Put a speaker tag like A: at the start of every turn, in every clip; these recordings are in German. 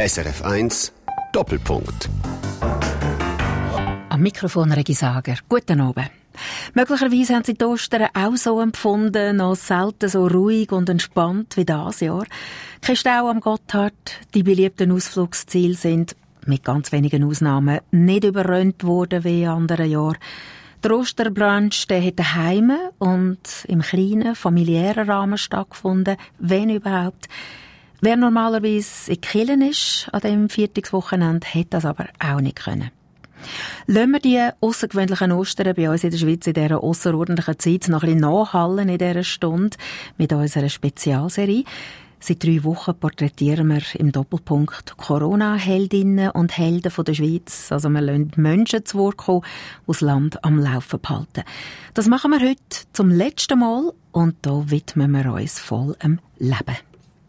A: SRF 1 Doppelpunkt.
B: Am Mikrofon Regi Sager. Guten Abend. Möglicherweise haben Sie die Ostern auch so empfunden, noch selten so ruhig und entspannt wie das Jahr. Kein Stau am Gotthard, die beliebten Ausflugsziele sind, mit ganz wenigen Ausnahmen, nicht überrönt worden wie in anderen Jahren. Der Osterbrunch der hat daheim und im kleinen, familiären Rahmen stattgefunden, wenn überhaupt. Wer normalerweise in Killen ist an dem Viertagswochenende, hätte das aber auch nicht können. Lassen wir die außergewöhnlichen Ostern bei uns in der Schweiz in dieser außerordentlichen Zeit noch ein bisschen nachhallen in dieser Stunde mit unserer Spezialserie. Seit drei Wochen porträtieren wir im Doppelpunkt Corona-Heldinnen und Helden von der Schweiz. Also wir lassen Menschen zu Wort kommen, die das Land am Laufen behalten. Das machen wir heute zum letzten Mal und da widmen wir uns voll am Leben.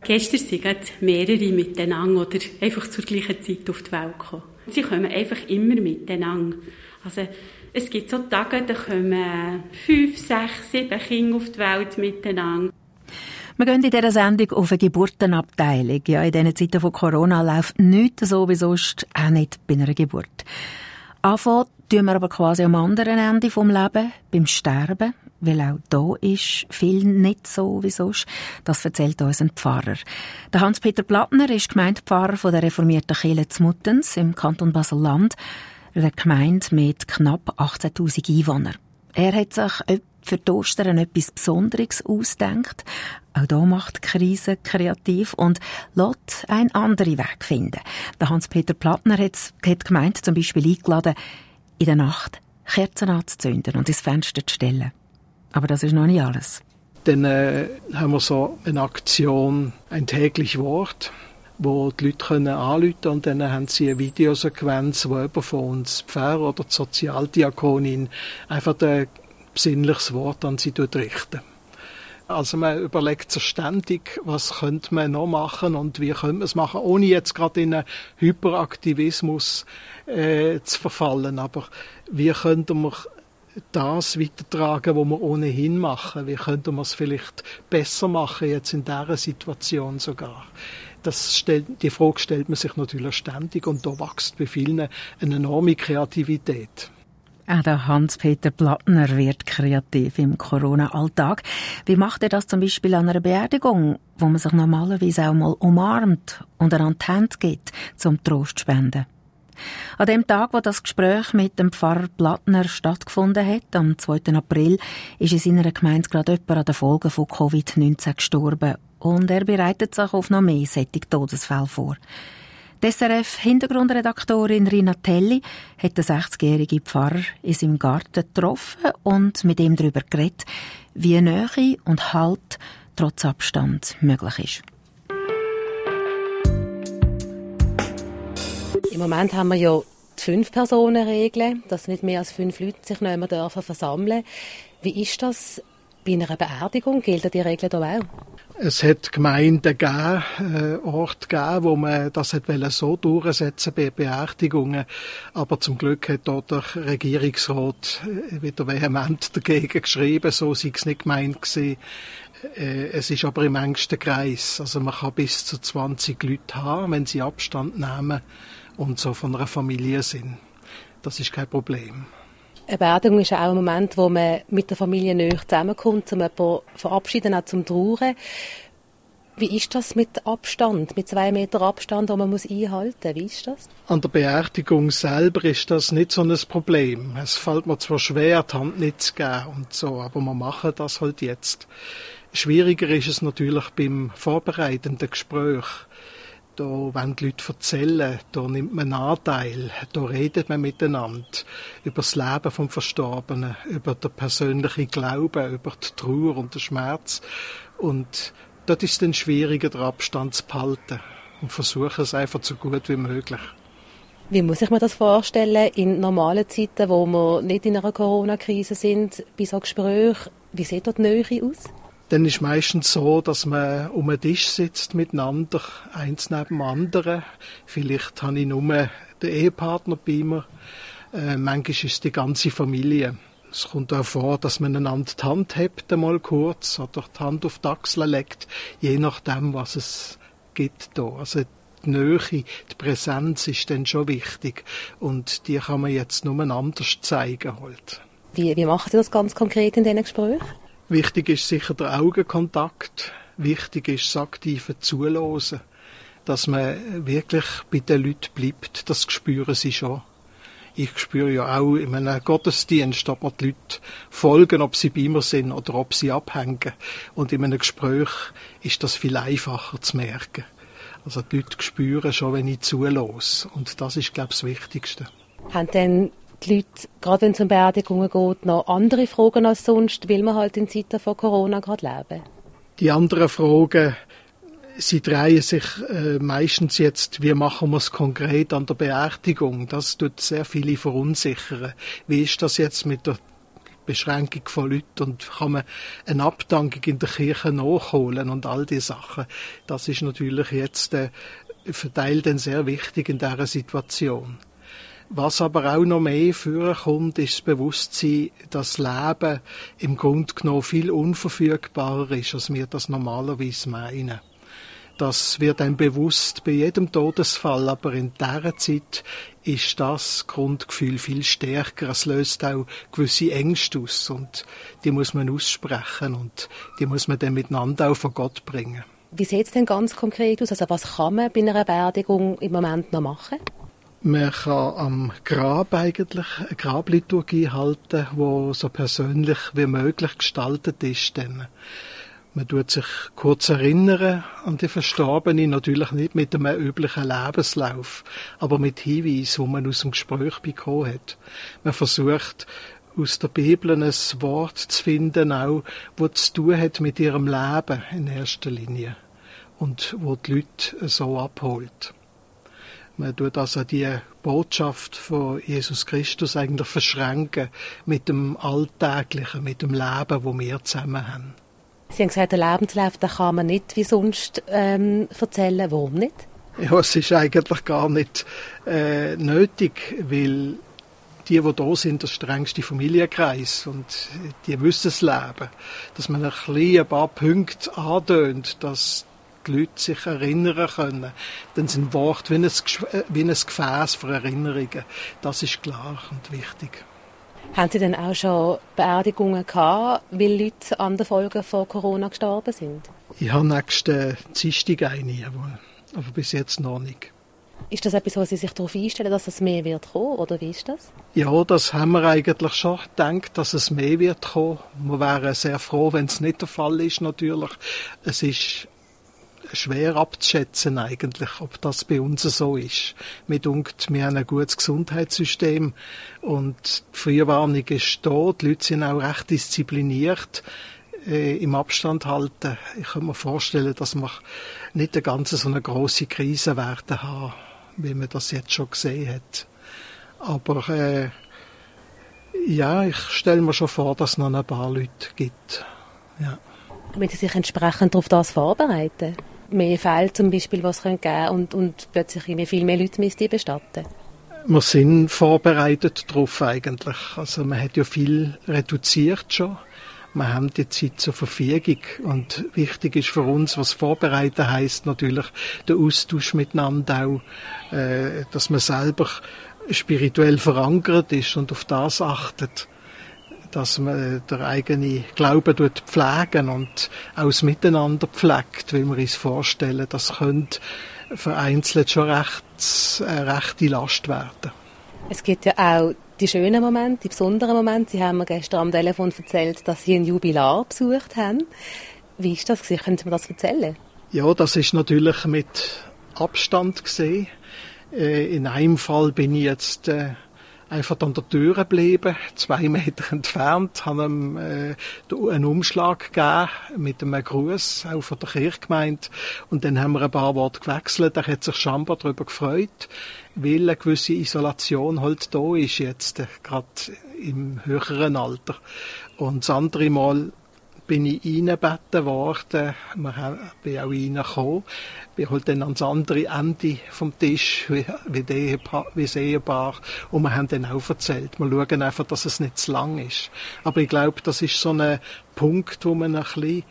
C: Gestern sind mehrere miteinander oder einfach zur gleichen Zeit auf die Welt gekommen. Sie kommen einfach immer miteinander. Also, es gibt so Tage, da kommen fünf, sechs, sieben Kinder auf die Welt miteinander.
B: Wir gehen in dieser Sendung auf eine Geburtenabteilung. Ja, in diesen Zeiten von Corona läuft nichts so wie sonst, auch nicht bei einer Geburt. Anfangen tun wir aber quasi am anderen Ende vom Leben, beim Sterben, weil auch da ist viel nicht so wie sonst. Das erzählt uns ein Pfarrer. Der Hans-Peter Plattner ist Gemeindepfarrer von der reformierten Kirche Zmuttens im Kanton Basel-Land, einer Gemeinde mit knapp 18.000 Einwohnern. Er hat sich für die Ostern etwas Besonderes ausdenkt. Auch da macht die Krise kreativ und lässt einen anderen Weg finden. Der Hans-Peter Plattner hat, hat gemeint, zum Beispiel eingeladen, in der Nacht Kerzen anzuzünden und ins Fenster zu stellen. Aber das ist noch nicht alles.
D: Dann äh, haben wir so eine Aktion, ein täglich Wort, wo die Leute können anrufen und dann haben sie eine Videosequenz, wo jemand von uns, Pfarrer oder die Sozialdiakonin, einfach ein besinnliches Wort an sie richten. Also man überlegt sich ständig, was könnte man noch machen und wie könnte man es machen, ohne jetzt gerade in einen Hyperaktivismus äh, zu verfallen. Aber wie könnte man das weitertragen, was wir ohnehin machen? Wie könnte man es vielleicht besser machen, jetzt in dieser Situation sogar? Das stellt, die Frage stellt man sich natürlich ständig und da wächst bei vielen eine enorme Kreativität.
B: Auch der Hans-Peter Plattner wird kreativ im Corona-Alltag. Wie macht er das zum Beispiel an einer Beerdigung, wo man sich normalerweise auch mal umarmt und eine Hand gibt, zum Trost zu spenden? An dem Tag, wo das Gespräch mit dem Pfarrer Plattner stattgefunden hat, am 2. April, ist in seiner Gemeinde gerade jemand an den Folgen von Covid-19 gestorben und er bereitet sich auf noch mehr solche Todesfälle vor. Die SRF-Hintergrundredaktorin Rina Telli hat den 60-jährigen Pfarrer in seinem Garten getroffen und mit ihm darüber geredet, wie Nähe und Halt trotz Abstand möglich ist.
E: Im Moment haben wir ja die Fünf-Personen-Regel, dass nicht mehr als fünf Leute sich nicht mehr dürfen versammeln Wie ist das bei einer Beerdigung? Gilt die Regel da auch?
D: Es hat Gemeinden gegeben, äh, Orte gegeben, wo man das hat so durchsetzen bei Beerdigungen. Aber zum Glück hat dort der Regierungsrat äh, wieder vehement dagegen geschrieben, so sei es nicht gemeint gewesen. Äh, es ist aber im engsten Kreis. Also man kann bis zu 20 Leute haben, wenn sie Abstand nehmen und so von einer Familie sind. Das ist kein Problem.
E: Eine Beerdigung ist auch ein Moment, wo man mit der Familie näher zusammenkommt, um jemanden verabschieden, auch zum Trauern. Wie ist das mit Abstand, mit zwei Meter Abstand, den man muss einhalten muss? Wie ist das?
D: An der Beerdigung selber ist das nicht so ein Problem. Es fällt mir zwar schwer, die Hand nicht zu geben und so, aber wir machen das halt jetzt. Schwieriger ist es natürlich beim vorbereitenden Gespräch da wollen die Leute erzählen, da nimmt man Anteil, da redet man miteinander über das Leben vom Verstorbenen, über den persönlichen Glauben, über die Trauer und den Schmerz. Und dort ist es dann schwieriger, den Abstand zu behalten und versuchen es einfach so gut wie möglich.
E: Wie muss ich mir das vorstellen in normalen Zeiten, wo wir nicht in einer Corona-Krise sind, bei so Gesprächen? Wie sieht dort die Nähe aus?
D: Dann ist meistens so, dass man um einen Tisch sitzt miteinander, eins neben dem anderen. Vielleicht habe ich nur den Ehepartner bei mir. Äh, manchmal ist es die ganze Familie. Es kommt auch vor, dass man einander die Hand hebt, einmal kurz, oder die Hand auf die Achsel legt, je nachdem, was es gibt da. Also die Nähe, die Präsenz ist dann schon wichtig. Und die kann man jetzt nur anders zeigen halt.
E: Wie, wie machen Sie das ganz konkret in diesen Gesprächen?
D: Wichtig ist sicher der Augenkontakt. Wichtig ist das aktive Zuhören. Dass man wirklich bei den Leuten bleibt, das spüren sie schon. Ich spüre ja auch in einem Gottesdienst, ob mir die Leute folgen, ob sie bei mir sind oder ob sie abhängen. Und in einem Gespräch ist das viel einfacher zu merken. Also die Leute spüren schon, wenn ich zulasse. Und das ist, glaube ich, das Wichtigste.
E: Haben denn die Leute, gerade wenn es um Beerdigungen geht, noch andere Fragen als sonst, will man halt in Zeiten von Corona gerade leben?
D: Die anderen Fragen, sie drehen sich äh, meistens jetzt, wie machen wir es konkret an der Beerdigung? Das tut sehr viele verunsichern. Wie ist das jetzt mit der Beschränkung von Leuten und kann man eine Abdankung in der Kirche nachholen und all diese Sachen. Das ist natürlich jetzt äh, verteilt sehr wichtig in dieser Situation. Was aber auch noch mehr vorkommt, ist das Bewusstsein, dass Leben im Grunde genommen viel unverfügbarer ist, als wir das normalerweise meinen. Das wird einem bewusst bei jedem Todesfall, aber in dieser Zeit ist das Grundgefühl viel stärker. Es löst auch gewisse Ängste aus und die muss man aussprechen und die muss man dann miteinander auch von Gott bringen.
E: Wie sieht es denn ganz konkret aus? Also was kann man bei einer Beerdigung im Moment noch machen?
D: Man kann am Grab eigentlich eine Grabliturgie halten, wo so persönlich wie möglich gestaltet ist. Denn man tut sich kurz erinnern an die Verstorbene, natürlich nicht mit einem üblichen Lebenslauf, aber mit Hinweisen, wo man aus dem Gespräch bekommen hat. Man versucht, aus der Bibel ein Wort zu finden, auch, wo zu tun hat mit ihrem Leben in erster Linie und wo die Leute so abholt. Man tut also die Botschaft von Jesus Christus eigentlich verschränken mit dem Alltäglichen, mit dem Leben, wo wir zusammen haben.
E: Sie haben gesagt, der Lebenslauf den kann man nicht wie sonst ähm, erzählen. Warum nicht?
D: Ja, es ist eigentlich gar nicht äh, nötig, weil die, die da sind, der strengste Familienkreis und die wissen das Leben. Dass man ein, bisschen ein paar Punkte andönt, dass die Leute sich erinnern können. Dann sind Worte wie ein, äh, wie ein Gefäß für Erinnerungen. Das ist klar und wichtig.
E: Haben Sie denn auch schon Beerdigungen gehabt, weil Leute an den Folgen von Corona gestorben sind?
D: Ich habe nächsten Dienstag eine, aber, aber bis jetzt noch nicht.
E: Ist das etwas, wo Sie sich darauf einstellen, dass es mehr wird kommen, oder wie ist das?
D: Ja, das haben wir eigentlich schon gedacht, dass es mehr wird kommen. Wir wären sehr froh, wenn es nicht der Fall ist, natürlich. Es ist schwer abzuschätzen eigentlich, ob das bei uns so ist. Mir dunkt, wir haben ein gutes Gesundheitssystem und die Frühwarnung ist da, die Leute sind auch recht diszipliniert äh, im Abstand halten. Ich kann mir vorstellen, dass wir nicht eine ganze so eine große Krise werden haben, wie man das jetzt schon gesehen hat. Aber äh, ja, ich stelle mir schon vor, dass es noch ein paar Leute gibt. Ja.
E: Wenn Sie sich entsprechend darauf das vorbereiten? Mehr Fälle zum Beispiel, was geben könnte und, und plötzlich viel mehr Leute müsste bestatten?
D: Wir sind vorbereitet darauf eigentlich. Also man hat ja viel reduziert schon. Wir haben die Zeit zur Verfügung und wichtig ist für uns, was vorbereiten heißt natürlich der Austausch miteinander auch, äh, dass man selber spirituell verankert ist und auf das achtet dass man der eigene Glaube dort pflegen und aus Miteinander pflegt, wie wir uns vorstellen, das könnte vereinzelt schon recht, eine äh, rechte Last werden.
E: Es gibt ja auch die schönen Momente, die besonderen Momente. Sie haben mir gestern am Telefon erzählt, dass Sie ein Jubilar besucht haben. Wie ist das? Können Sie mir das erzählen?
D: Ja, das ist natürlich mit Abstand gesehen. Äh, in einem Fall bin ich jetzt äh, einfach an der Tür geblieben, zwei Meter entfernt, haben ihm äh, einen Umschlag gegeben mit einem Gruß, auch von der Kirchgemeinde. Und dann haben wir ein paar Worte gewechselt. Er hat sich scheinbar darüber gefreut, weil eine gewisse Isolation halt da ist jetzt, äh, gerade im höheren Alter. Und das andere Mal bin ich reingebeten worden. Wir bin auch reingekommen. Bin halt dann ans andere Ende vom Tisch, wie, wie, wie das Ehepaar. Und wir haben dann auch erzählt. Wir schauen einfach, dass es nicht zu lang ist. Aber ich glaube, das ist so ein Punkt, wo man ein bisschen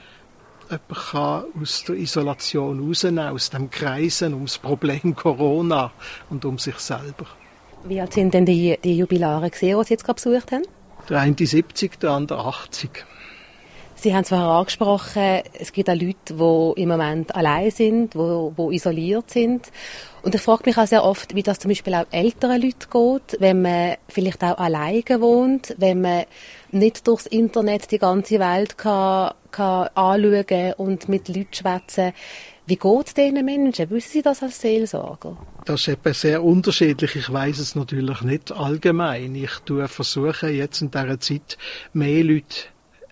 D: jemand aus der Isolation rausnehmen aus dem Kreisen ums Problem Corona und um sich selber.
E: Wie alt sind denn die, die Jubilare gesehen, die Sie jetzt gerade besucht haben?
D: Der eine 70, der andere 80.
E: Sie haben es vorher angesprochen, es gibt auch Leute, die im Moment allein sind, die, isoliert sind. Und ich frage mich auch sehr oft, wie das zum Beispiel auch älteren Leuten geht, wenn man vielleicht auch alleine wohnt, wenn man nicht durchs Internet die ganze Welt kann, kann anschauen und mit Leuten schwätzen. Wie geht es diesen Menschen? Wissen Sie das als Seelsorger?
D: Das ist eben sehr unterschiedlich. Ich weiß es natürlich nicht allgemein. Ich versuche jetzt in dieser Zeit mehr Leute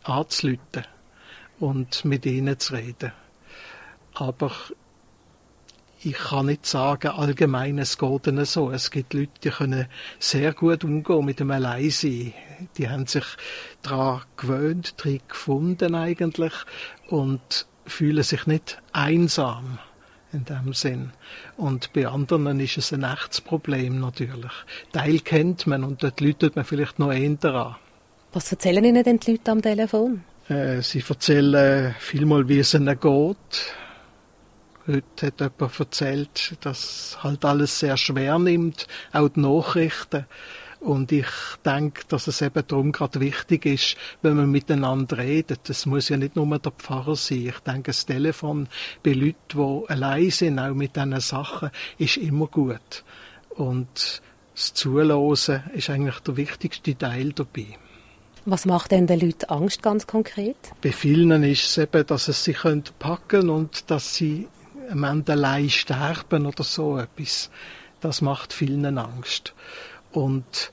D: anzuleiten und mit ihnen zu reden. Aber ich kann nicht sagen, allgemein, es geht ihnen so. Es gibt Leute, die können sehr gut umgehen mit dem Alleinsein. Die haben sich daran gewöhnt, daran gefunden eigentlich und fühlen sich nicht einsam in dem Sinn. Und bei anderen ist es ein echtes Problem natürlich. Teil kennt man und dort läutet man vielleicht noch eher daran.
E: Was erzählen Ihnen denn die Leute am Telefon?
D: Äh, sie erzählen vielmal, wie es ihnen geht. Heute hat jemand erzählt, dass halt alles sehr schwer nimmt, auch die Nachrichten. Und ich denke, dass es eben darum gerade wichtig ist, wenn man miteinander redet. Es muss ja nicht nur der Pfarrer sein. Ich denke, das Telefon bei Leuten, die allein sind, auch mit diesen Sachen, ist immer gut. Und das Zuhören ist eigentlich der wichtigste Teil dabei.
E: Was macht denn den Leuten Angst ganz konkret?
D: Bei vielen ist es eben, dass es sie packen können und dass sie am Ende allein sterben oder so etwas. Das macht vielen Angst. Und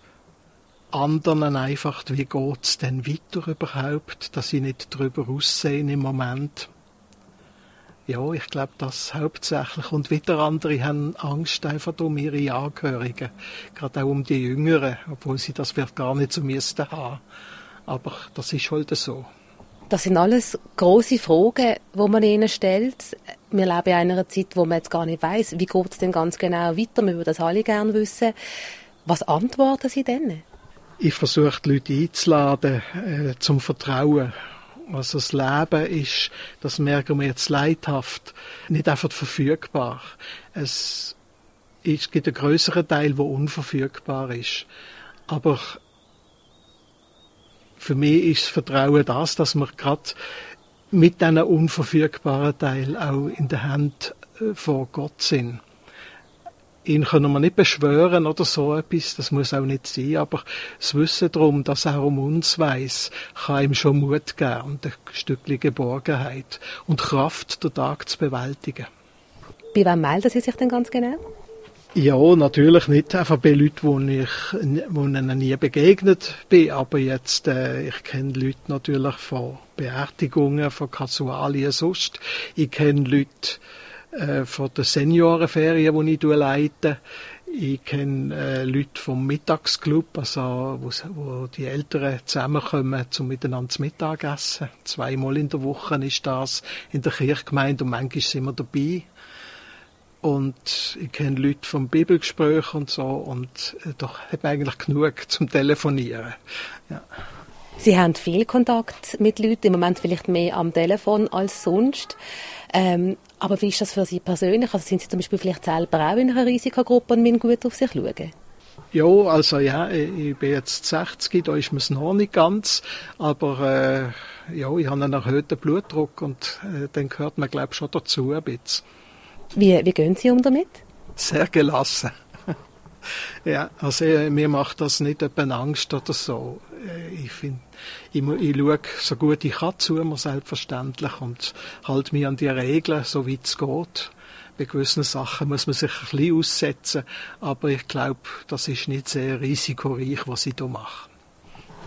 D: anderen einfach, wie geht's denn weiter überhaupt, dass sie nicht darüber aussehen im Moment. Ja, ich glaube, das hauptsächlich. Und wieder andere haben Angst einfach um ihre Angehörigen. Gerade auch um die Jüngeren, obwohl sie das vielleicht gar nicht so müssten haben. Aber das ist halt so.
E: Das sind alles große Fragen, die man ihnen stellt. Wir leben in einer Zeit, wo man jetzt gar nicht weiß, wie geht es denn ganz genau weiter. Wir würden das alle gerne wissen. Was antworten Sie denn?
D: Ich versuche die Leute einzuladen äh, zum Vertrauen. Also das Leben ist, das merken wir jetzt leidhaft, nicht einfach verfügbar. Es, es gibt einen größeren Teil, der unverfügbar ist. Aber für mich ist das Vertrauen das, dass wir gerade mit diesen unverfügbaren Teil auch in der Hand äh, vor Gott sind. Ihn können wir nicht beschwören oder so etwas, das muss auch nicht sein, aber das Wissen darum, dass er um uns weiß, kann ihm schon Mut geben und ein Stückchen Geborgenheit und Kraft, den Tag zu bewältigen.
E: Bei wem melden Sie sich denn ganz genau?
D: Ja, natürlich nicht einfach bei Leuten, die ich wo ihnen nie begegnet bin, aber jetzt, äh, ich kenne Leute natürlich von Beerdigungen, von Kasualien sonst. Ich kenne Leute äh, von den Seniorenferien, die ich leite. Ich kenne äh, Leute vom Mittagsclub, also wo, wo die Eltern zusammenkommen, zum miteinander zu Mittagessen. Zweimal in der Woche ist das in der Kirchgemeinde und manchmal sind wir dabei. Und ich kenne Leute vom Bibelgespräch und so und äh, doch habe eigentlich genug zum Telefonieren. Ja.
E: Sie haben viel Kontakt mit Leuten, im Moment vielleicht mehr am Telefon als sonst. Ähm, aber wie ist das für Sie persönlich? Also sind Sie zum Beispiel vielleicht selber auch in einer Risikogruppe und müssen gut auf sich schauen?
D: Ja, also ja, ich bin jetzt 60, da ist mir es noch nicht ganz, aber äh, ja, ich habe einen erhöhten Blutdruck und äh, dann gehört man glaube ich schon dazu ein bisschen.
E: Wie, wie gehen Sie um damit?
D: Sehr gelassen. ja, also äh, mir macht das nicht etwa Angst oder so. Äh, ich finde, ich, ich schaue so gut ich kann zu mir selbstverständlich und halte mich an die Regeln, so wie es geht. Bei gewissen Sachen muss man sich ein bisschen aussetzen, aber ich glaube, das ist nicht sehr risikoreich, was ich hier mache.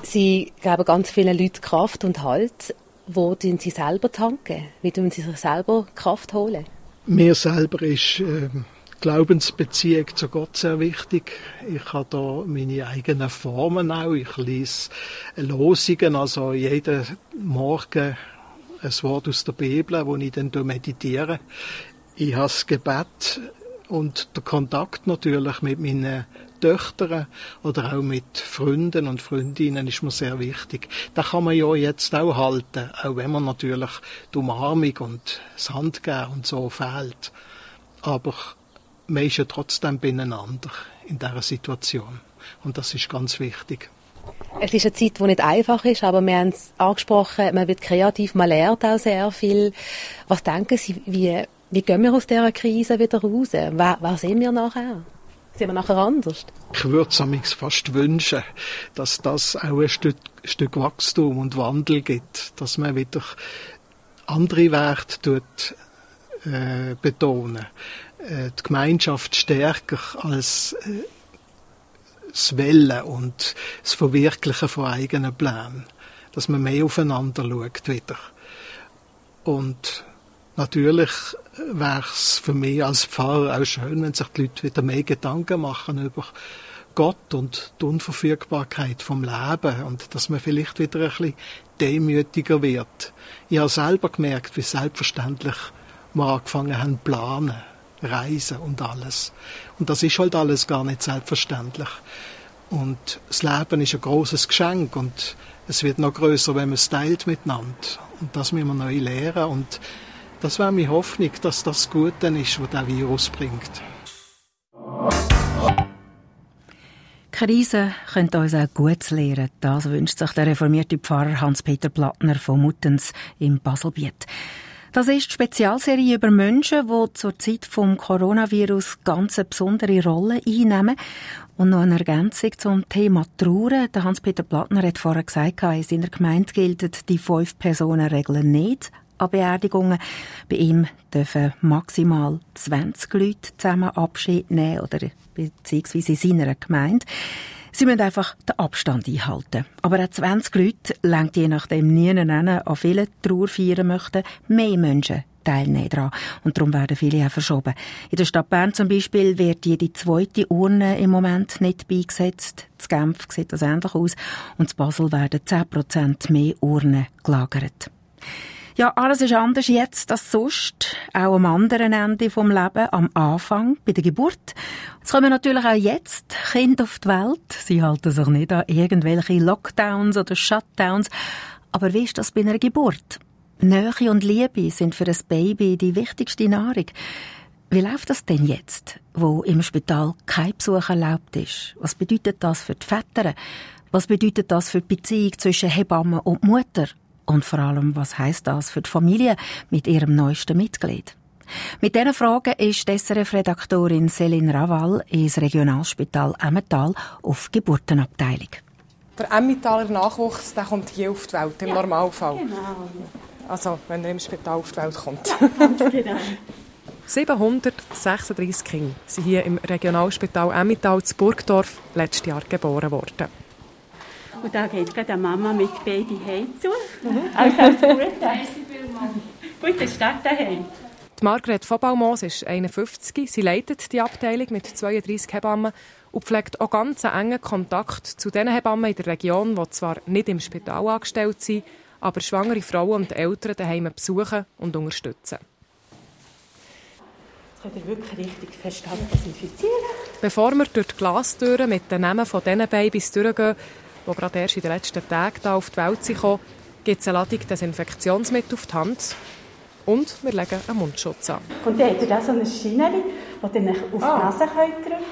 E: Sie geben ganz vielen Leuten Kraft und Halt. Wo tun Sie selber tanken? Wie tun Sie sich selber Kraft holen?
D: Mir selber ist äh, Glaubensbeziehung zu Gott sehr wichtig. Ich habe da meine eigenen Formen auch. Ich lese Losungen, also jeden Morgen ein Wort aus der Bibel, wo ich dann meditiere. Ich habe das Gebet und der Kontakt natürlich mit meinen Töchtern oder auch mit Freunden und Freundinnen ist mir sehr wichtig. Da kann man ja jetzt auch halten, auch wenn man natürlich die Umarmung und das Handgeben und so fehlt. Aber man ist ja trotzdem beieinander in dieser Situation. Und das ist ganz wichtig.
E: Es ist eine Zeit, die nicht einfach ist, aber wir haben es angesprochen, man wird kreativ, man lernt auch sehr viel. Was denken Sie, wie, wie gehen wir aus dieser Krise wieder raus? Wer, wer sehen wir nachher? Sind wir nachher anders?
D: Ich würde es fast wünschen, dass das auch ein Stück, Stück Wachstum und Wandel gibt, dass man wieder andere Werte tut, äh, betonen. Äh, die Gemeinschaft stärker als äh, das Wellen und das Verwirklichen von eigenen Plänen. Dass man mehr aufeinander schaut wieder. Und natürlich wäre es für mich als Pfarrer auch schön, wenn sich die Leute wieder mehr Gedanken machen über Gott und die Unverfügbarkeit vom Leben und dass man vielleicht wieder ein bisschen demütiger wird. Ich habe selber gemerkt, wie selbstverständlich wir angefangen haben planen Reisen und alles. Und das ist halt alles gar nicht selbstverständlich. Und das Leben ist ein großes Geschenk und es wird noch größer, wenn man es teilt miteinander. Und das müssen wir neu lernen. Und das wäre meine Hoffnung, dass das Gute ist, was der Virus bringt.
B: Krise könnte uns auch Gutes lehren. Das wünscht sich der reformierte Pfarrer Hans-Peter Plattner von Muttens im Baselbiet. Das ist die Spezialserie über Menschen, die zur Zeit vom Coronavirus ganz eine besondere Rolle einnehmen. Und noch eine Ergänzung zum Thema Trauer. Der Hans-Peter Plattner hat vorher gesagt, in seiner Gemeinde gilt die Fünf-Personen-Regel nicht an Beerdigungen. Bei ihm dürfen maximal 20 Leute zusammen Abschied nehmen oder beziehungsweise in seiner Gemeinde. Sie müssen einfach den Abstand einhalten. Aber auch 20 Leute lenkt je nachdem nie an vielen Trauerfeiern möchten mehr Menschen teilnehmen daran. Und darum werden viele auch verschoben. In der Stadt Bern zum Beispiel wird jede zweite Urne im Moment nicht beigesetzt. Z Genf sieht das ähnlich aus. Und in Basel werden 10% mehr Urnen gelagert. Ja, alles ist anders jetzt als sonst. Auch am anderen Ende vom Leben, am Anfang, bei der Geburt. Es kommen natürlich auch jetzt Kinder auf die Welt. Sie halten sich nicht an irgendwelche Lockdowns oder Shutdowns. Aber wie ist das bei einer Geburt? Nähe und Liebe sind für ein Baby die wichtigste Nahrung. Wie läuft das denn jetzt, wo im Spital kein Besuch erlaubt ist? Was bedeutet das für die Väter? Was bedeutet das für die Beziehung zwischen Hebamme und Mutter? Und vor allem, was heißt das für die Familie mit ihrem neuesten Mitglied? Mit diesen Fragen ist SRF-Redaktorin Céline Raval ins Regionalspital Emmental auf Geburtenabteilung.
F: Der Emmentaler Nachwuchs der kommt hier auf die Welt, im ja, Normalfall. Genau. Also, wenn er im Spital auf die Welt kommt. Ja, ganz genau. 736 Kinder sind hier im Regionalspital Emmental zu Burgdorf letztes Jahr geboren worden.
C: Und da geht gerade eine Mama mit Baby heim zu. Mhm. Also, also gut. Guten Start daheim.
F: Die Margret von Baumos ist 51. Sie leitet die Abteilung mit 32 Hebammen und pflegt auch ganz engen Kontakt zu den Hebammen in der Region, die zwar nicht im Spital angestellt sind, aber schwangere Frauen und Eltern daheim besuchen und unterstützen.
C: Jetzt könnt ihr wirklich richtig fest desinfizieren.
F: Bevor wir durch die Glastüren mit den Namen von diesen Babys durchgehen, die gerade erst in den letzten Tagen hier auf die Welt sind, gibt es eine Ladung Desinfektionsmittel auf die Hand. Und wir legen einen Mundschutz an.
C: Und dann habt ihr da so eine Schiene, die ihr auf ah. die Nase könnt drücken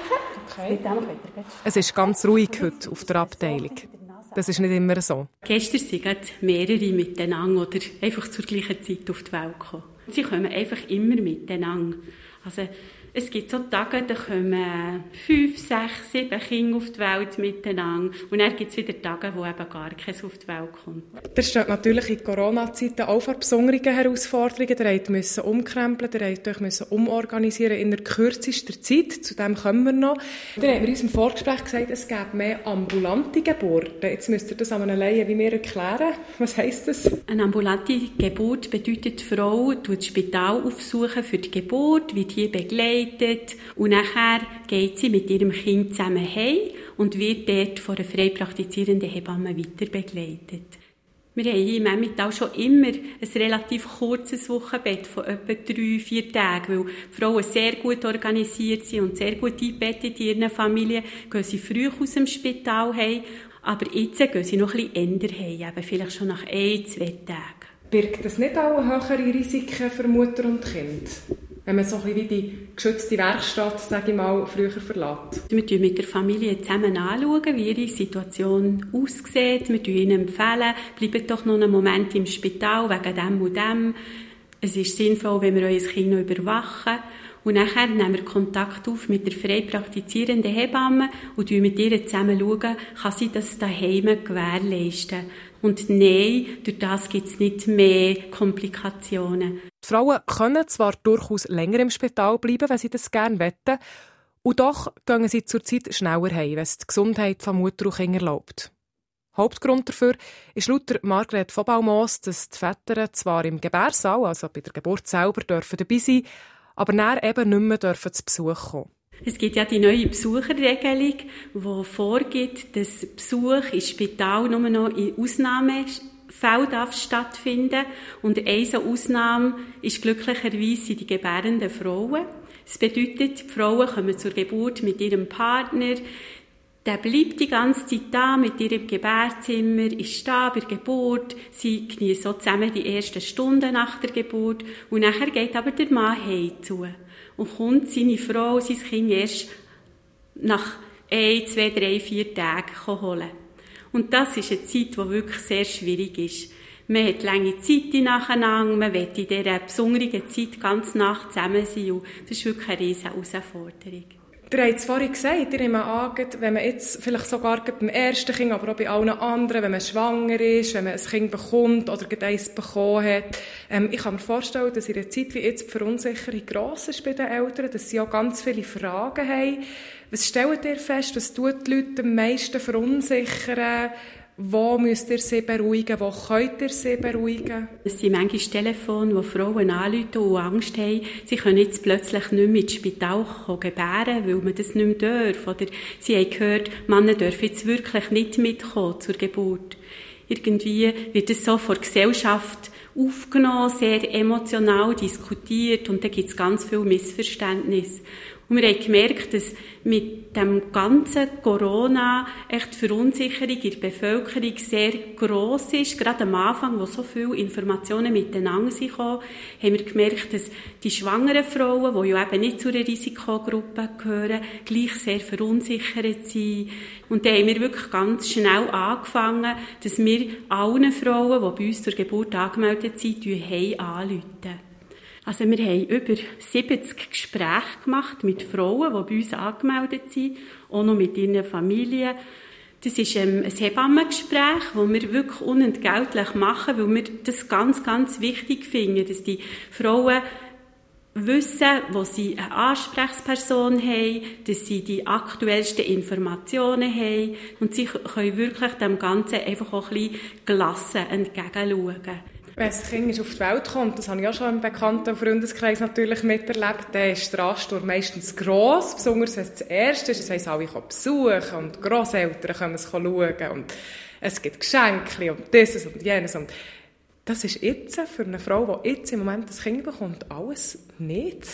C: könnt. Okay.
F: Es ist ganz ruhig heute auf der Abteilung. Das ist nicht immer so.
C: Gestern sind mehrere miteinander oder einfach zur gleichen Zeit auf die Welt gekommen. Sie kommen einfach immer miteinander. Also es gibt so Tage, da kommen fünf, sechs, sieben Kinder auf die Welt miteinander. Und dann gibt es wieder Tage, wo eben gar keins auf die Welt kommt.
F: Das steht natürlich in Corona-Zeiten auch vor besonderen Herausforderungen. Ihr müsst umkrempeln, ihr müsst umorganisieren in der kürzesten Zeit. Zu dem kommen wir noch. Dann haben wir uns im Vorgespräch gesagt, es gäbe mehr ambulante Geburten. Jetzt müsst ihr das an einem Laien wie mir erklären. Was heisst das?
C: Eine ambulante Geburt bedeutet, die Frau das Spital aufsuchen für die Geburt, wird hier begleitet, begleitet und nachher geht sie mit ihrem Kind zusammen heim und wird dort von einer frei praktizierenden Hebamme weiter begleitet. Wir haben hier im Emmental schon immer ein relativ kurzes Wochenbett von etwa drei, vier Tagen, weil die Frauen sehr gut organisiert sind und sehr gut eingebettet in ihren Familien, gehen sie früh aus dem Spital heim, aber jetzt gehen sie noch ein bisschen heim, eben vielleicht schon nach ein, zwei Tagen.
F: Birgt das nicht auch höhere Risiken für Mutter und Kind? Wenn man so ein bisschen wie die geschützte Werkstatt, sage ich mal, früher verlässt.
C: Wir schauen mit der Familie zusammen anschauen, wie ihre Situation aussieht. Wir ihnen empfehlen, bleibt doch noch einen Moment im Spital wegen dem und dem. Es ist sinnvoll, wenn wir euer Kind noch überwachen. Und nachher nehmen wir Kontakt auf mit der frei praktizierenden Hebamme und schauen mit ihr zusammen, schauen, kann sie das daheim gewährleisten. Und nein, durch das gibt es nicht mehr Komplikationen.
F: Frauen können zwar durchaus länger im Spital bleiben, wenn sie das gerne wetten, und doch gehen sie zurzeit schneller heim, wenn es die Gesundheit von Mutter und Kind erlaubt. Hauptgrund dafür ist laut Margret von Baumos, dass die Väter zwar im Gebärsaal, also bei der Geburt selber, dürfen dabei sein, aber dann eben nicht mehr dürfen zu Besuch kommen.
C: Es gibt ja die neue Besucherregelung, die vorgibt, dass Besuch im Spital nur noch in Ausnahmefällen darf stattfinden. Und eine Ausnahme ist glücklicherweise die gebärenden Frauen. Das bedeutet, die Frauen kommen zur Geburt mit ihrem Partner, der bleibt die ganze Zeit da mit ihrem Gebärzimmer, ist da bei der Geburt, sie genießen so zusammen die ersten Stunden nach der Geburt. Und nachher geht aber der Mann heim zu. Und kommt seine Frau, sein Kind erst nach ein, zwei, drei, vier Tagen holen. Und das ist eine Zeit, die wirklich sehr schwierig ist. Man hat lange Zeit nacheinander, man will in dieser besonderen Zeit ganz Nacht zusammen sein und das ist wirklich eine riesige Herausforderung.
F: Ihr habt es vorhin gesagt, ihr nehmt wenn man jetzt vielleicht sogar beim ersten Kind, aber auch bei allen anderen, wenn man schwanger ist, wenn man ein Kind bekommt oder eins bekommen hat. Ähm, ich kann mir vorstellen, dass in einer Zeit wie jetzt die Verunsicherung gross ist bei den Eltern, dass sie auch ganz viele Fragen haben. Was stellt ihr fest, was tut die Leute am meisten verunsichern? Wo müsst ihr sie beruhigen? Wo könnt ihr sie beruhigen?
C: Es sind manchmal Telefone, wo Frauen anrufen und Angst haben, sie können jetzt plötzlich nicht mehr ins Spital gebären, weil man das nicht mehr darf. Oder sie haben gehört, Männer dürfen jetzt wirklich nicht mitkommen zur Geburt. Irgendwie wird es so vor der Gesellschaft aufgenommen, sehr emotional diskutiert und da gibt es ganz viel Missverständnis. Und wir haben gemerkt, dass mit dem ganzen Corona echt die Verunsicherung in der Bevölkerung sehr gross ist. Gerade am Anfang, wo so viele Informationen miteinander sind, haben wir gemerkt, dass die schwangeren Frauen, die ja eben nicht zu einer Risikogruppe gehören, gleich sehr verunsichert sind. Und da haben wir wirklich ganz schnell angefangen, dass wir allen Frauen, die bei uns zur Geburt angemeldet sind, anrufen. Also wir haben über 70 Gespräche gemacht mit Frauen, die bei uns angemeldet sind, auch noch mit ihren Familien. Das ist ähm, ein Hebammengespräch, das wir wirklich unentgeltlich machen, weil wir das ganz, ganz wichtig finden, dass die Frauen wissen, wo sie eine Ansprechperson haben, dass sie die aktuellsten Informationen haben und sie können wirklich dem Ganzen einfach auch ein bisschen gelassen entgegenschauen.
F: Wenn ein Kind auf die Welt kommt, das habe ich auch schon im bekannten Freundeskreis natürlich miterlebt, dann ist der Ansturm meistens gross, besonders wenn es das Erste ist. Das heisst, alle kommen besuchen und Grosseltern können es schauen und es gibt Geschenke und dieses und jenes. Und das ist jetzt für eine Frau, die jetzt im Moment ein Kind bekommt, alles nicht.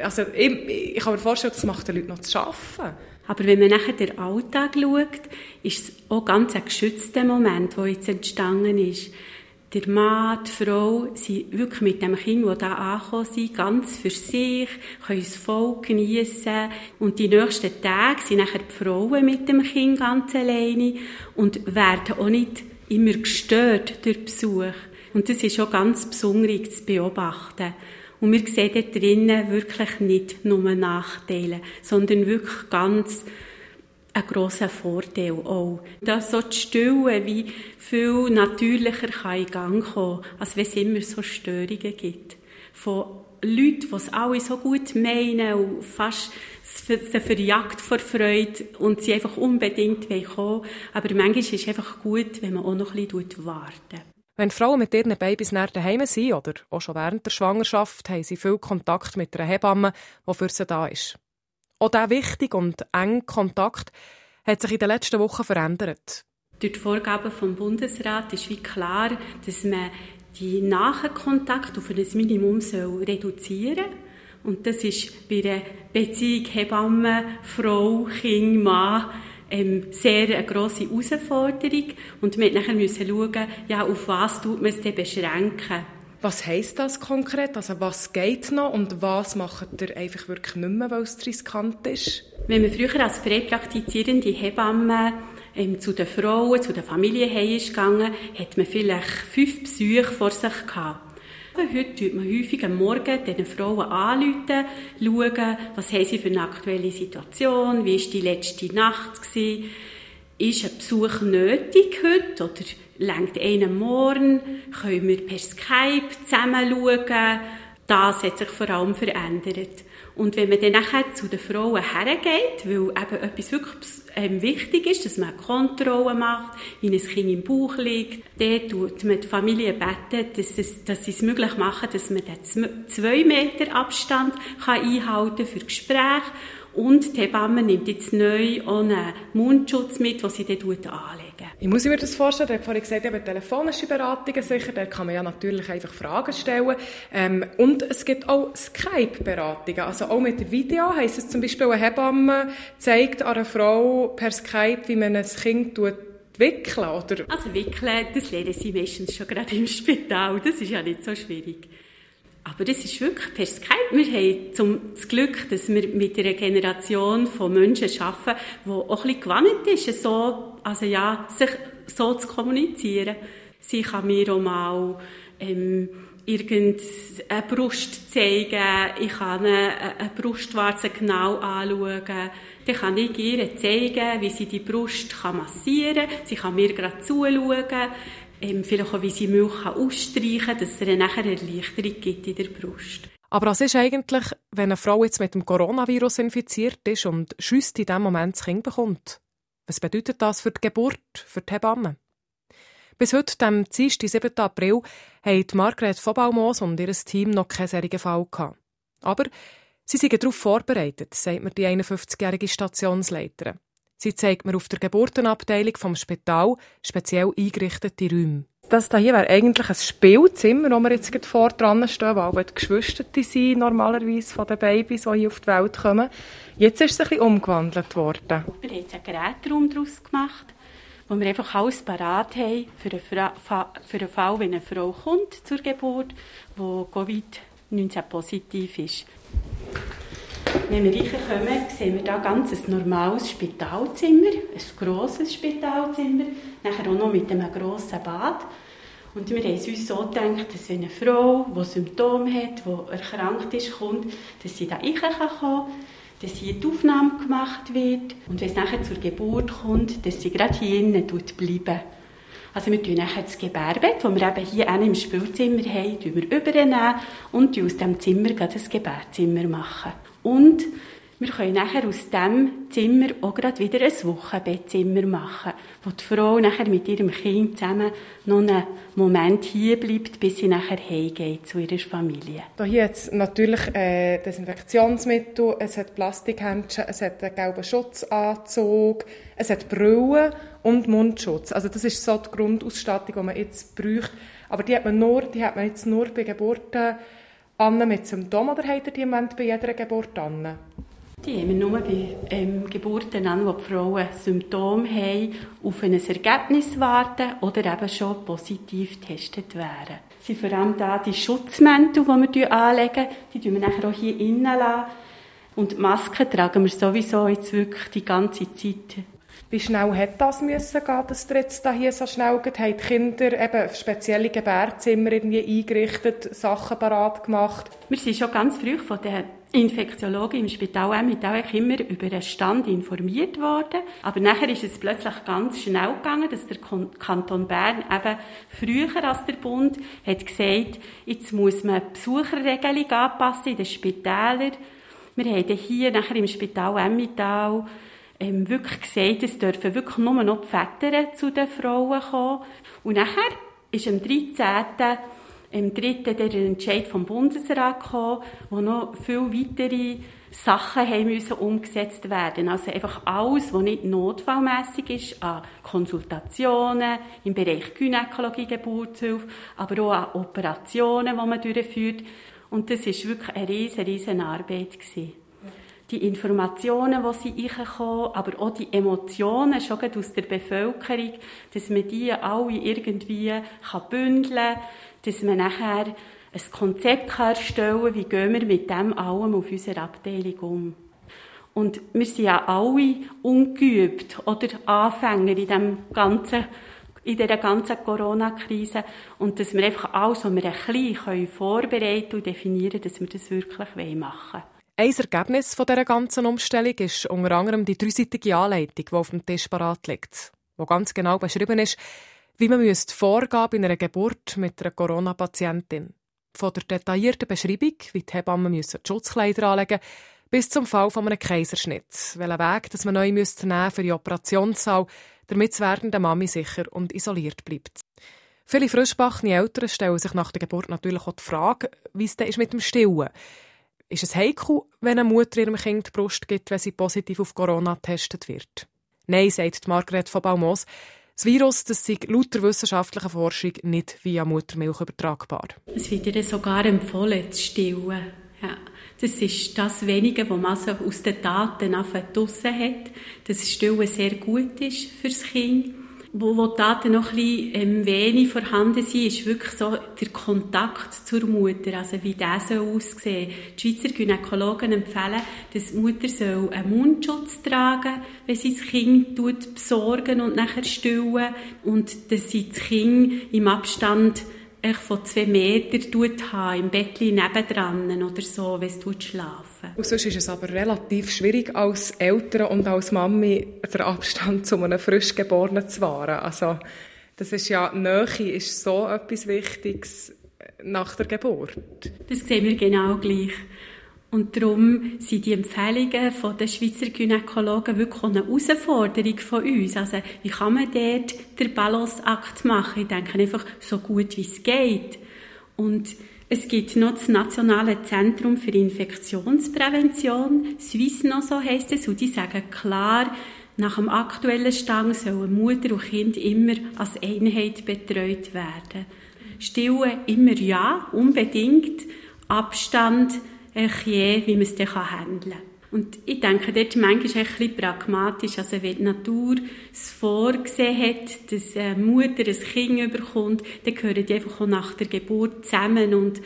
F: Also ich, ich kann mir vorstellen, das macht den Leuten noch zu arbeiten.
C: Aber wenn man nachher den Alltag schaut, ist es auch ganz ein geschützter Moment, der jetzt entstanden ist der Mann, die Frau sind wirklich mit dem Kind, das da angekommen sind, ganz für sich, können es voll geniessen. Und die nächsten Tage sind nachher die Frauen mit dem Kind ganz alleine und werden auch nicht immer gestört durch Besuch. Und das ist auch ganz besonders zu beobachten. Und wir sehen da drinnen wirklich nicht nur Nachteile, sondern wirklich ganz ein grosser Vorteil auch. Dass so die Stille wie viel natürlicher kann in Gang kommen, als wenn es immer so Störungen gibt. Von Leuten, die es alle so gut meinen und fast sie verjagt vor Freude und sie einfach unbedingt kommen. Aber manchmal ist es einfach gut, wenn man auch noch ein bisschen wartet.
F: Wenn Frauen mit ihren Babys näher daheim sind oder auch schon während der Schwangerschaft, haben sie viel Kontakt mit einer Hebamme, die für sie da ist. Auch dieser wichtige und enge Kontakt hat sich in den letzten Wochen verändert.
C: Durch die Vorgaben vom Bundesrat ist wie klar, dass man die Nachkontakt auf ein Minimum soll reduzieren soll. Und das ist bei einer Beziehung Hebamme, Frau, Kind, Mann ähm, sehr eine grosse Herausforderung. Und wir mussten schauen, ja, auf was tut man es denn beschränken.
F: Was heisst das konkret? Also was geht noch und was macht ihr einfach wirklich nicht mehr, weil es riskant ist?
C: Wenn man früher als frei praktizierende Hebamme ähm, zu den Frauen, zu den Familien ist gegangen, hat man vielleicht fünf Besuche vor sich gehabt. Heute tut man häufig am Morgen diesen Frauen anrufen, schauen, was haben sie für eine aktuelle Situation, wie war die letzte Nacht gewesen, ist ein Besuch nötig heute oder längt einen morgen, können wir per Skype zusammen schauen, das hat sich vor allem verändert. Und wenn man dann nachher zu den Frauen hergeht, weil eben etwas wirklich ähm, wichtig ist, dass man Kontrolle macht, wie ein Kind im Bauch liegt, dann tut man die Familie beten, dass, es, dass sie es möglich machen, dass man den zwei Meter Abstand kann einhalten für Gespräche und die Hebamme nimmt jetzt neu auch einen Mundschutz mit, den sie dann anlegen.
F: Ich muss mir das vorstellen, ich habe vorhin gesagt, eben telefonische Beratungen sicher, da kann man ja natürlich einfach Fragen stellen. Ähm, und es gibt auch Skype-Beratungen, also auch mit Video heisst es zum Beispiel, eine Hebamme zeigt einer Frau per Skype, wie man ein Kind wickeln, oder?
C: Also wickeln, das lernen sie meistens schon gerade im Spital, das ist ja nicht so schwierig. Aber das ist wirklich per Skype. Wir haben zum, das Glück, dass wir mit einer Generation von Menschen arbeiten, die auch ein bisschen gewandt ist, so, also ja, sich so zu kommunizieren. Sie kann mir auch mal ähm, irgendeine Brust zeigen, ich kann eine, eine Brustwarze genau anschauen, dann kann ich ihr zeigen, wie sie die Brust massieren kann. Sie kann mir gerade zuschauen ähm, vielleicht auch, wie sie Milch ausstreichen kann, dass es ihr nachher eine Erleichterung gibt in der Brust.
F: Aber was ist eigentlich, wenn eine Frau jetzt mit dem Coronavirus infiziert ist und schüsst in diesem Moment das Kind bekommt? Was bedeutet das für die Geburt, für die Hebamme? Bis heute, dem Dienstag, 7. April, haben Margret von Baumos und ihr Team noch keinen solchen Fall gehabt. Aber sie sind darauf vorbereitet, sagt mir die 51-jährige Stationsleiterin. Sie zeigt mir auf der Geburtenabteilung vom Spital speziell eingerichtete Räume. Das hier wäre eigentlich ein Spielzimmer, wo wir jetzt gerade vor dran stehen, weil die Geschwister sind normalerweise von den Babys, die hier auf die Welt kommen. Jetzt ist es ein bisschen umgewandelt worden. Wir
C: haben jetzt einen Gerätraum daraus gemacht, wo wir einfach alles parat haben für einen, für einen Fall, wenn eine Frau kommt zur Geburt, die Covid-19 positiv ist. Wenn wir reinkommen, sehen wir hier ganz ein normales Spitalzimmer, ein grosses Spitalzimmer, nachher auch noch mit einem grossen Bad. Und wir haben uns so gedacht, dass wenn eine Frau, die Symptome hat, die erkrankt ist, kommt, dass sie da rein kann dass hier die Aufnahme gemacht wird und wenn es nachher zur Geburt kommt, dass sie gerade hier innen bleiben. Also wir tun nachher das Gebärbett, das wir eben hier im Spielzimmer haben, übernehmen und aus diesem Zimmer das Gebärzimmer machen. Und wir können nachher aus diesem Zimmer auch gerade wieder ein Wochenbettzimmer machen, wo die Frau nachher mit ihrem Kind zusammen noch einen Moment hier bleibt, bis sie nachher heimgeht zu ihrer Familie.
F: Hier hat es natürlich äh, Desinfektionsmittel, es hat Plastikhändchen, es hat einen gelben Schutzanzug, es hat Brillen und Mundschutz. Also das ist so die Grundausstattung, die man jetzt braucht. Aber die hat man, nur, die hat man jetzt nur bei Geburten Anne mit Symptomen oder habt ihr die Moment bei jeder Geburt an?
C: Die haben wir nur bei ähm, Geburten an, wo die Frauen Symptome haben, auf ein Ergebnis warten oder eben schon positiv getestet werden. Es sind vor allem da die Schutzmäntel, die wir anlegen, die tun wir nachher auch hier innen lassen. Und Masken tragen wir sowieso jetzt wirklich die ganze Zeit
F: wie schnell hat das müssen gehen, dass ihr jetzt hier so schnell geht? Haben die Kinder eben spezielle Gebärzimmer irgendwie eingerichtet, Sachen parat gemacht?
C: Wir sind schon ganz früh von der Infektiologen im Spital Emmental immer über den Stand informiert worden. Aber nachher ist es plötzlich ganz schnell gegangen, dass der Kanton Bern eben früher als der Bund hat gesagt, jetzt muss man die Besucherregelung anpassen in den Spitälern. Wir haben hier nachher im Spital Emmental ähm, wirklich gesagt, es dürfen wirklich nur noch die Väter zu den Frauen kommen. Und nachher ist am 13. Im dritten der Entscheid vom Bundesrat gekommen, wo noch viel weitere Sachen haben müssen umgesetzt werden. Also einfach alles, was nicht notfallmäßig ist, an Konsultationen im Bereich Gynäkologie, Geburtshilfe, aber auch an Operationen, die man durchführt. Und das ist wirklich eine riesen, riesen Arbeit gewesen. Die Informationen, die sie reinkommen, aber auch die Emotionen schon aus der Bevölkerung, dass man die alle irgendwie bündeln kann, dass man nachher ein Konzept erstellen kann, wie gehen wir mit dem allem auf unserer Abteilung um. Und wir sind ja alle ungeübt oder Anfänger in, dem ganzen, in dieser ganzen Corona-Krise. Und dass wir einfach alles, was wir ein bisschen vorbereiten und definieren dass wir das wirklich machen wollen.
F: Ein Ergebnis von dieser ganzen Umstellung ist unter anderem die dreiseitige Anleitung, die auf dem Tisch parat liegt, wo ganz genau beschrieben ist, wie man vorgehen bei einer Geburt mit einer Corona-Patientin. Von der detaillierten Beschreibung, wie die Hebammen müssen die Schutzkleider anlegen bis zum Fall von einem Kaiserschnitt. Welchen Weg dass man neu müsste nehmen für die Operationssaal, damit das werdende Mami sicher und isoliert bleibt. Viele frischbachene Eltern stellen sich nach der Geburt natürlich auch die Frage, wie es denn ist mit dem Stillen. Ist es heikel, wenn eine Mutter ihrem Kind die Brust gibt, wenn sie positiv auf Corona getestet wird? Nein, sagt Margret von Baumos. Das Virus das sei laut der wissenschaftlichen Forschung nicht via Muttermilch übertragbar.
C: Es wird ihr sogar empfohlen, zu stillen. Ja. Das ist das Wenige, was man aus den Daten draussen hat, dass Stillen sehr gut ist fürs Kind wo, wo die Daten noch ein bisschen ähm, wenig vorhanden sind, ist wirklich so der Kontakt zur Mutter, also wie der soll aussehen. Die Schweizer Gynäkologen empfehlen, dass die Mutter soll einen Mundschutz tragen wenn sie das Kind besorgen und nachher stillen und dass sie das Kind im Abstand von zwei Metern haben, im Bettchen nebendran oder so, wenn es schlafen.
F: Und sonst ist es aber relativ schwierig, als Eltern und als Mami den Abstand zu einem frisch Geborenen zu wahren. Also, das ist ja, Nähe ist so etwas Wichtiges nach der Geburt.
C: Das sehen wir genau gleich. Und darum sind die Empfehlungen der Schweizer Gynäkologen wirklich eine Herausforderung von uns. Also, wie kann man dort den Balanceakt machen? Ich denke einfach so gut wie es geht. Und es gibt noch das Nationale Zentrum für Infektionsprävention, Swissno so heisst es, und die sagen klar, nach dem aktuellen Stand sollen Mutter und Kind immer als Einheit betreut werden. Stillen immer ja, unbedingt. Abstand je, wie man es dann handeln kann. Und ich denke, dort manchmal ist ein pragmatisch. Also, wenn die Natur es vorgesehen hat, dass eine Mutter ein Kind bekommt, dann gehören die einfach auch nach der Geburt zusammen und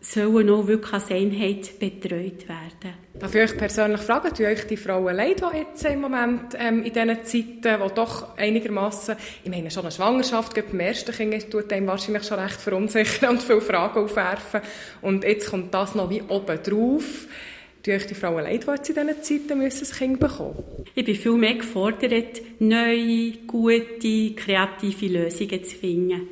C: sollen auch wirklich als Einheit betreut werden.
F: Darf ich euch persönlich fragen, tun euch die Frauen leid, die jetzt im Moment ähm, in diesen Zeiten, wo doch einigermaßen, ich meine schon eine Schwangerschaft, gerade beim ersten Kind, tut einem wahrscheinlich schon recht verunsichern und viele Fragen aufwerfen. Und jetzt kommt das noch wie oben drauf. Tun euch die Frauen leid, die jetzt in diesen Zeiten müssen ein Kind bekommen
C: Ich bin viel mehr gefordert, neue, gute, kreative Lösungen zu finden.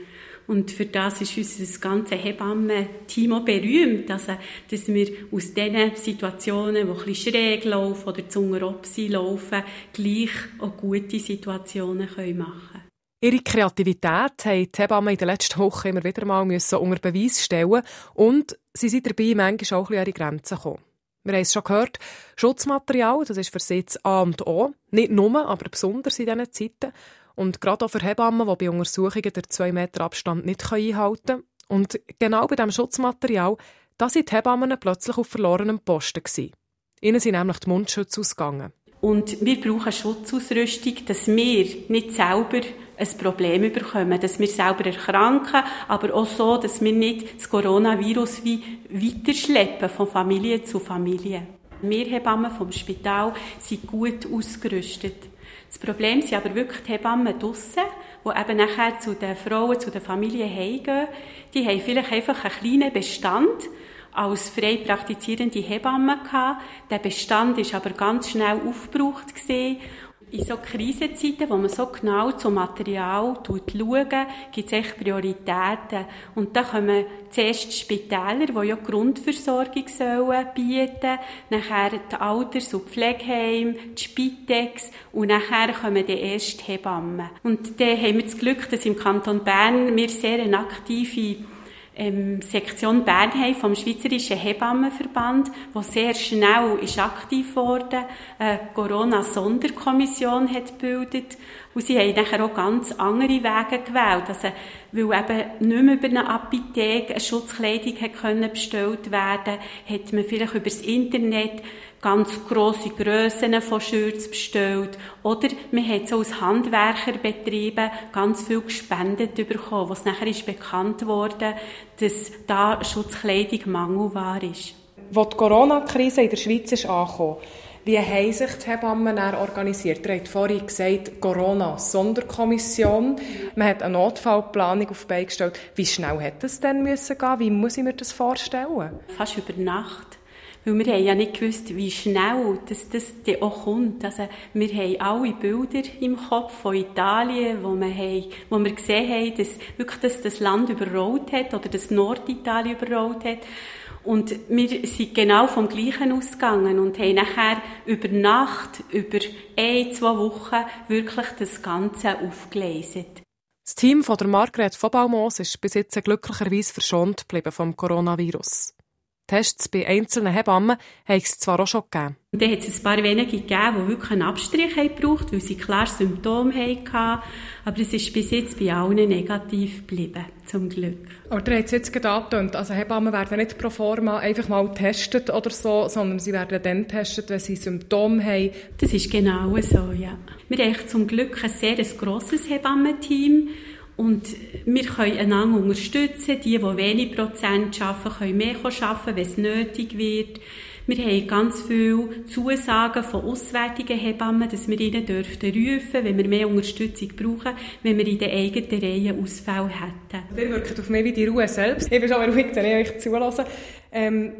C: Und für das ist unser ganzes Hebammen-Team auch berühmt. Also, dass wir aus diesen Situationen, die ein schräg laufen oder zu Opsi laufen, gleich auch gute Situationen machen können.
F: Ihre Kreativität haben die Hebammen in den letzten Wochen immer wieder mal müssen unter Beweis stellen und sie sind dabei manchmal auch ein an ihre Grenzen gekommen. Wir haben es schon gehört, Schutzmaterial, das ist für sie das A und O. Nicht nur, aber besonders in diesen Zeiten. Und gerade auch für Hebammen, die bei Untersuchungen den 2 Meter Abstand nicht einhalten können. Und genau bei diesem Schutzmaterial, da sind die Hebammen plötzlich auf verlorenem Posten gewesen. Ihnen sind nämlich die Mundschütze ausgegangen.
C: Und wir brauchen Schutzausrüstung, dass wir nicht selber ein Problem bekommen, dass wir selber erkranken, aber auch so, dass wir nicht das Coronavirus wie weiterschleppen von Familie zu Familie. Wir Hebammen vom Spital sind gut ausgerüstet. Das Problem sind aber wirklich die Hebammen draussen, die eben nachher zu den Frauen, zu den Familien heimgehen. Die haben vielleicht einfach einen kleinen Bestand als frei praktizierende Hebamme gehabt. Der Bestand ist aber ganz schnell aufgebraucht gesehen in so Krisenzeiten, wo man so genau zum Material schaut, gibt es echt Prioritäten. Und da kommen zuerst die Spitäler, die ja Grundversorgung sollen bieten, nachher die Alters- und Pflegeheime, die Spitex und nachher kommen die ersten Hebammen. Und dann haben wir das Glück, dass im Kanton Bern wir sehr eine aktive ähm, Sektion Bern haben vom Schweizerischen Hebammenverband, wo sehr schnell ist aktiv wurde, eine Corona-Sonderkommission hat gebildet und sie haben nachher auch ganz andere Wege gewählt, also, weil eben nicht mehr über eine Apotheke eine Schutzkleidung hat können bestellt werden, hat man vielleicht über das Internet ganz grosse Grössen von Shirts bestellt. Oder man hat so als Handwerkerbetrieben ganz viel gespendet bekommen, was nachher ist bekannt wurde, dass da Schutzkleidung mangelbar ist.
F: Als die Corona-Krise in der Schweiz ist angekommen, wie haben sich die Hebammen organisiert? Ihr habt vorhin gesagt, Corona-Sonderkommission. Man hat eine Notfallplanung auf die gestellt. Wie schnell hätte das denn müssen gehen? Wie muss ich mir das vorstellen?
C: Fast über Nacht. Weil wir haben ja nicht gewusst, wie schnell das, das auch kommt. Also, wir haben alle Bilder im Kopf von Italien, wo wir, haben, wo wir gesehen haben, dass wirklich das, das Land überrollt hat oder das Norditalien überrollt hat. Und wir sind genau vom Gleichen ausgegangen und haben nachher über Nacht, über ein, zwei Wochen wirklich das Ganze aufgelesen.
F: Das Team von der Margret von Baumos ist bis jetzt glücklicherweise verschont geblieben vom Coronavirus. Tests bei einzelnen Hebammen haben es zwar auch schon gegeben.
C: Und dann hat es ein paar wenige gegeben, die wirklich einen Abstrich haben gebraucht weil sie klar Symptome hatten. Aber es ist bis jetzt bei allen negativ geblieben, zum Glück.
F: Aber ihr habt es jetzt gerade also Hebammen werden nicht pro forma einfach mal getestet oder so, sondern sie werden dann getestet, wenn sie Symptome haben.
C: Das ist genau so, ja. Wir haben zum Glück ein sehr grosses Hebammenteam. Und wir können einander unterstützen. Die, die wenig Prozent arbeiten, können mehr arbeiten, wenn es nötig wird. Wir haben ganz viele Zusagen von auswärtigen Hebammen, dass wir ihnen dürften rufen, wenn wir mehr Unterstützung brauchen, wenn wir in den eigenen Reihen Ausfälle hätten.
F: Ihr wirkt auf mich wie die Ruhe selbst. Ich bin schon ruhig, wenn ich euch zulasse. Ähm,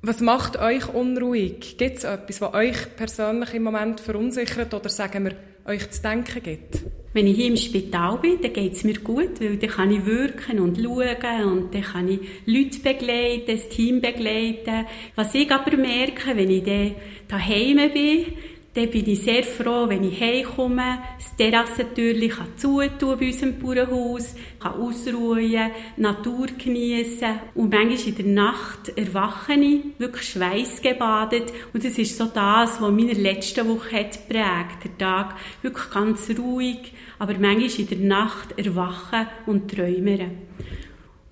F: was macht euch unruhig? Gibt es etwas, was euch persönlich im Moment verunsichert oder sagen wir, euch zu denken gibt?
C: Wenn ich hier im Spital bin, dann geht es mir gut, weil dann kann ich wirken und schauen und dann kann ich Leute begleiten, das Team begleiten. Was ich aber merke, wenn ich dann daheim bin, dann bin ich sehr froh, wenn ich heimkomme, das Terrassentürchen kann zutun bei unserem Bauernhaus, kann ausruhen, Natur genießen und manchmal in der Nacht erwache ich, wirklich schweißgebadet und das ist so das, was meine letzte Woche hat prägt. Der Tag wirklich ganz ruhig, aber manchmal in der Nacht erwachen und träumen.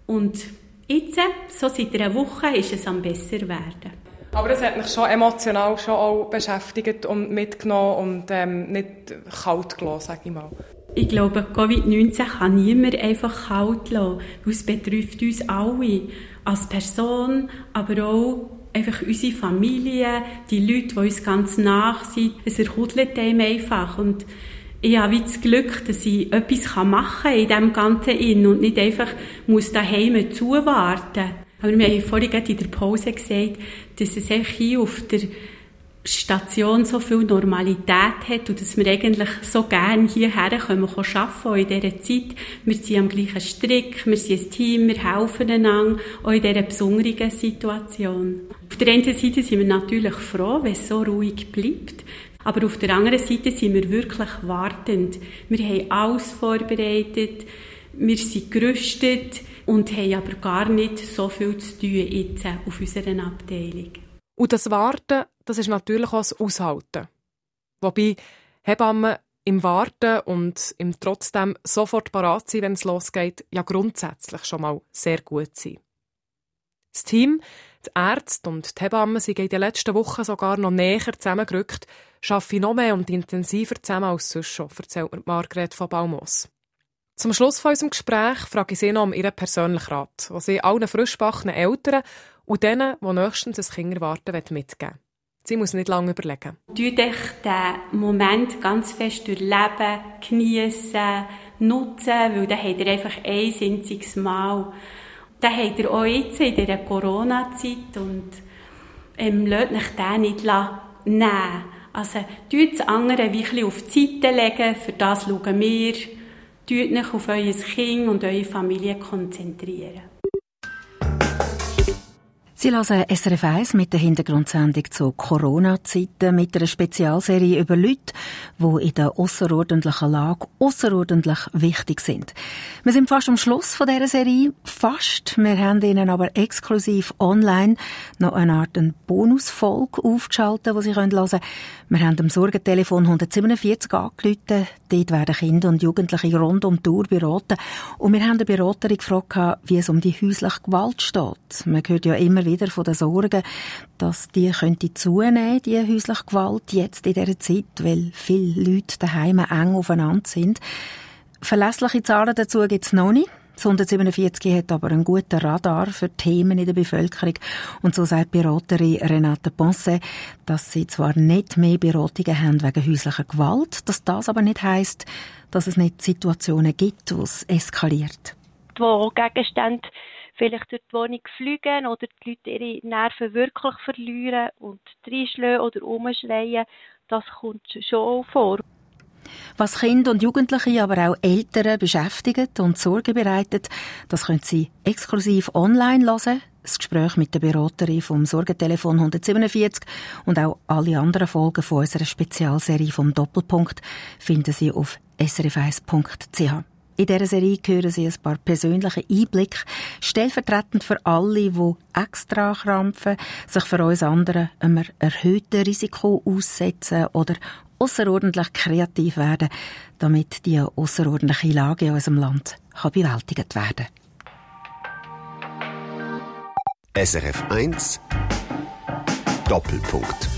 C: Und jetzt, so seit einer Woche, ist es am besser werden.
F: Aber es hat mich schon emotional schon auch beschäftigt und mitgenommen und ähm, nicht kalt gelassen, sage ich mal.
C: Ich glaube, Covid-19 kann niemand einfach kalt lassen, weil es betrifft uns alle, als Person, aber auch einfach unsere Familie, die Leute, die uns ganz nach sind. Es erkudelt einem einfach und ich habe das Glück, dass ich etwas machen kann in diesem Ganzen in und nicht einfach muss daheim zuwarten muss. Aber wir haben vorhin in der Pause gesagt, dass es hier auf der Station so viel Normalität hat und dass wir eigentlich so gerne hierher kommen, arbeiten in dieser Zeit. Wir sind am gleichen Strick, wir sind ein Team, wir helfen einander, auch in dieser besonderen Situation. Auf der einen Seite sind wir natürlich froh, wenn es so ruhig bleibt, aber auf der anderen Seite sind wir wirklich wartend. Wir haben alles vorbereitet, wir sind gerüstet, und haben aber gar nicht so viel zu tun jetzt auf unserer Abteilung.
F: Und das Warten, das ist natürlich auch das Aushalten. Wobei Hebammen im Warten und im trotzdem sofort parat sein, wenn es losgeht, ja grundsätzlich schon mal sehr gut sind. Das Team, die Ärzte und die Hebammen sind in den letzten Wochen sogar noch näher zusammengerückt, arbeiten noch mehr und intensiver zusammen als sonst schon, erzählt Margret von Baumos. Zum Schluss von unserem Gespräch frage ich Sie noch um Ihren persönlichen Rat, was Sie allen frischbackenen Eltern und denen, die nächstens ein Kind erwarten, mitgeben Sie muss nicht lange überlegen.
C: Euch den Moment ganz fest durchleben, geniessen, nutzen, weil dann habt ihr einfach ein einziges Mal. Dann habt ihr auch jetzt in dieser Corona-Zeit und ähm, lasst euch den nicht nehmen. Also, tut das andere wie auf die Seite legen, für das schauen wir. Tut euch auf euer Kind und eure Familie konzentrieren.
B: Sie hören SRF 1 mit der Hintergrundsendung zu Corona-Zeiten mit einer Spezialserie über Leute, die in der außerordentlichen Lage außerordentlich wichtig sind. Wir sind fast am Schluss von dieser Serie. Fast. Wir haben Ihnen aber exklusiv online noch eine Art Bonusfolge aufgeschaltet, die Sie hören können. Wir haben am Sorgentelefon 147 angerufen. Dort werden Kinder und Jugendliche rund um die Uhr beraten. Und wir haben eine Beraterin gefragt, wie es um die häusliche Gewalt steht. Man hört ja immer wieder von den Sorgen, dass die könnte zunehmen, die häusliche Gewalt, jetzt in dieser Zeit, weil viele Leute daheim eng aufeinander sind. Verlässliche Zahlen dazu gibt es noch nicht. Das 147 hat aber einen guten Radar für Themen in der Bevölkerung. Und so sagt Beraterin Renate Ponce, dass sie zwar nicht mehr Beratungen haben wegen häuslicher Gewalt, dass das aber nicht heisst, dass es nicht Situationen gibt, wo es eskaliert.
G: Wo Gegenstände vielleicht durch die Wohnung fliegen oder die Leute ihre Nerven wirklich verlieren und reinschlagen oder umschreien, das kommt schon vor.
B: Was Kinder und Jugendliche, aber auch Eltern beschäftigt und Sorge bereitet, das können Sie exklusiv online hören. Das Gespräch mit der Beraterin vom Sorgentelefon 147 und auch alle anderen Folgen von unserer Spezialserie vom Doppelpunkt finden Sie auf srf1.ch. In dieser Serie hören Sie ein paar persönliche Einblicke, stellvertretend für alle, die extra krampfen, sich für uns anderen einem erhöhten Risiko aussetzen oder außerordentlich kreativ werden, damit die außerordentliche Lage in unserem Land kann bewältigt werden.
A: SRF 1 Doppelpunkt